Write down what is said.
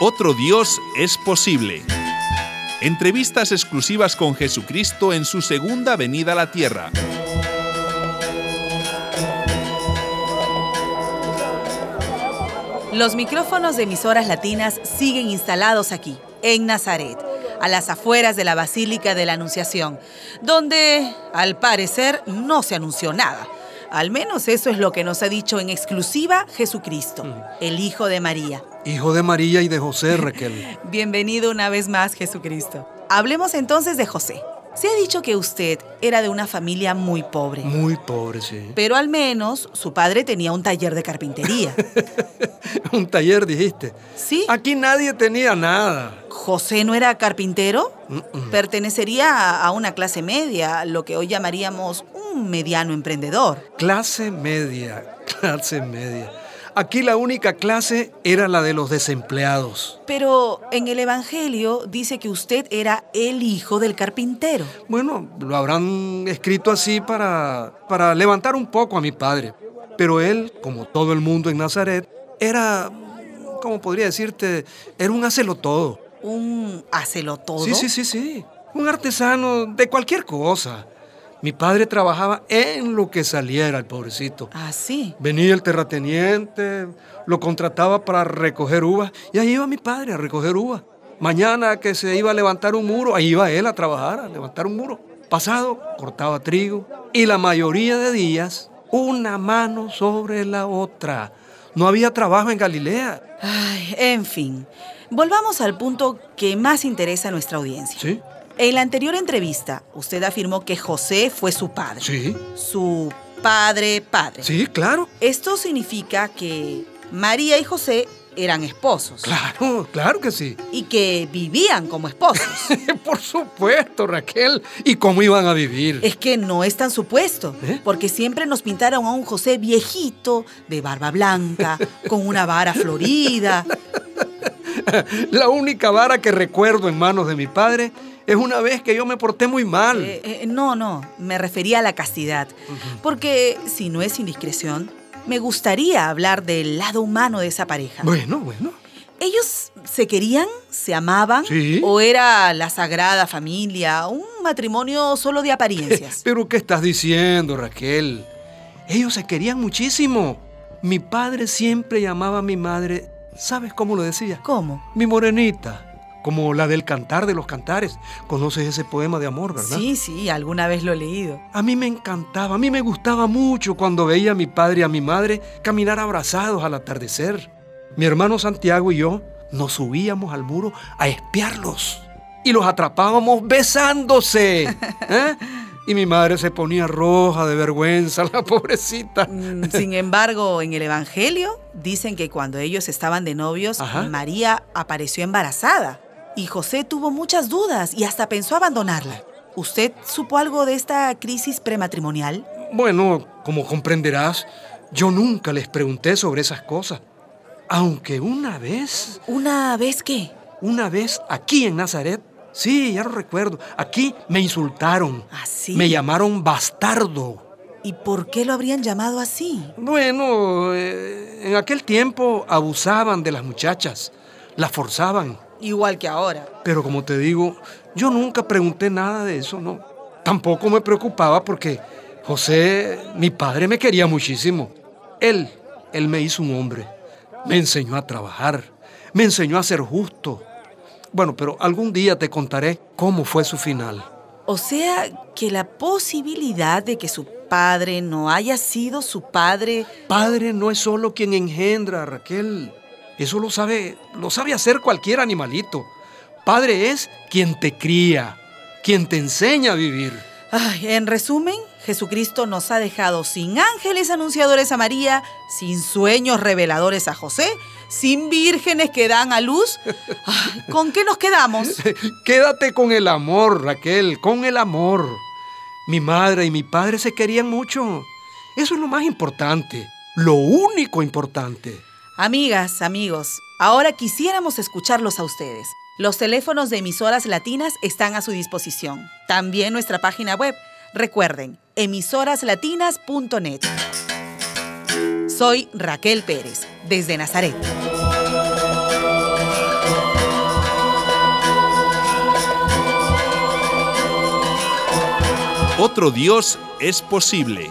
Otro Dios es posible. Entrevistas exclusivas con Jesucristo en su segunda venida a la tierra. Los micrófonos de emisoras latinas siguen instalados aquí, en Nazaret, a las afueras de la Basílica de la Anunciación, donde, al parecer, no se anunció nada. Al menos eso es lo que nos ha dicho en exclusiva Jesucristo, el Hijo de María. Hijo de María y de José, Raquel. Bienvenido una vez más, Jesucristo. Hablemos entonces de José. Se ha dicho que usted era de una familia muy pobre. Muy pobre, sí. Pero al menos su padre tenía un taller de carpintería. un taller, dijiste. Sí. Aquí nadie tenía nada. ¿José no era carpintero? Pertenecería a una clase media, lo que hoy llamaríamos un mediano emprendedor. Clase media, clase media. Aquí la única clase era la de los desempleados. Pero en el Evangelio dice que usted era el hijo del carpintero. Bueno, lo habrán escrito así para, para levantar un poco a mi padre. Pero él, como todo el mundo en Nazaret, era, ¿cómo podría decirte? Era un hacelo todo. ¿Un hacelo todo? Sí, sí, sí, sí. Un artesano de cualquier cosa. Mi padre trabajaba en lo que saliera el pobrecito. Ah, sí. Venía el terrateniente, lo contrataba para recoger uvas y ahí iba mi padre a recoger uvas. Mañana que se iba a levantar un muro, ahí iba él a trabajar, a levantar un muro. Pasado, cortaba trigo y la mayoría de días, una mano sobre la otra. No había trabajo en Galilea. Ay, en fin. Volvamos al punto que más interesa a nuestra audiencia. ¿Sí? En la anterior entrevista, usted afirmó que José fue su padre. Sí. Su padre, padre. Sí, claro. Esto significa que María y José eran esposos. Claro, claro que sí. Y que vivían como esposos. Por supuesto, Raquel. ¿Y cómo iban a vivir? Es que no es tan supuesto, ¿Eh? porque siempre nos pintaron a un José viejito, de barba blanca, con una vara florida. La única vara que recuerdo en manos de mi padre es una vez que yo me porté muy mal. Eh, eh, no, no, me refería a la castidad. Porque si no es indiscreción, me gustaría hablar del lado humano de esa pareja. Bueno, bueno. ¿Ellos se querían? ¿Se amaban? Sí. ¿O era la sagrada familia? ¿Un matrimonio solo de apariencias? Pero ¿qué estás diciendo, Raquel? Ellos se querían muchísimo. Mi padre siempre llamaba a mi madre, ¿sabes cómo lo decía? ¿Cómo? Mi morenita, como la del cantar de los cantares. ¿Conoces ese poema de amor, verdad? Sí, sí, alguna vez lo he leído. A mí me encantaba, a mí me gustaba mucho cuando veía a mi padre y a mi madre caminar abrazados al atardecer. Mi hermano Santiago y yo nos subíamos al muro a espiarlos y los atrapábamos besándose. ¿eh? Y mi madre se ponía roja de vergüenza, la pobrecita. Mm, Sin embargo, en el Evangelio dicen que cuando ellos estaban de novios, Ajá. María apareció embarazada. Y José tuvo muchas dudas y hasta pensó abandonarla. ¿Usted supo algo de esta crisis prematrimonial? Bueno, como comprenderás, yo nunca les pregunté sobre esas cosas. Aunque una vez, ¿Una vez qué? una vez aquí en Nazaret, sí, ya lo recuerdo, aquí me insultaron. ¿Ah, sí? Me llamaron bastardo. ¿Y por qué lo habrían llamado así? Bueno, eh, en aquel tiempo abusaban de las muchachas, las forzaban. Igual que ahora. Pero como te digo, yo nunca pregunté nada de eso, ¿no? Tampoco me preocupaba porque José, mi padre, me quería muchísimo. Él, él me hizo un hombre. Me enseñó a trabajar. Me enseñó a ser justo. Bueno, pero algún día te contaré cómo fue su final. O sea, que la posibilidad de que su padre no haya sido su padre... Padre no es solo quien engendra, Raquel. Eso lo sabe, lo sabe hacer cualquier animalito. Padre es quien te cría, quien te enseña a vivir. Ay, en resumen, Jesucristo nos ha dejado sin ángeles anunciadores a María, sin sueños reveladores a José, sin vírgenes que dan a luz. Ay, ¿Con qué nos quedamos? Quédate con el amor, Raquel, con el amor. Mi madre y mi padre se querían mucho. Eso es lo más importante, lo único importante. Amigas, amigos, ahora quisiéramos escucharlos a ustedes. Los teléfonos de emisoras latinas están a su disposición. También nuestra página web. Recuerden, emisoraslatinas.net. Soy Raquel Pérez, desde Nazaret. Otro Dios es posible.